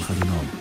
가득 가득 나옵니다.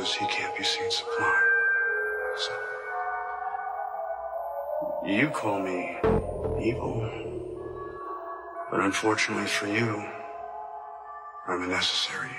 Forces he can't be seen supplying. So, you call me evil, but unfortunately for you, I'm a necessary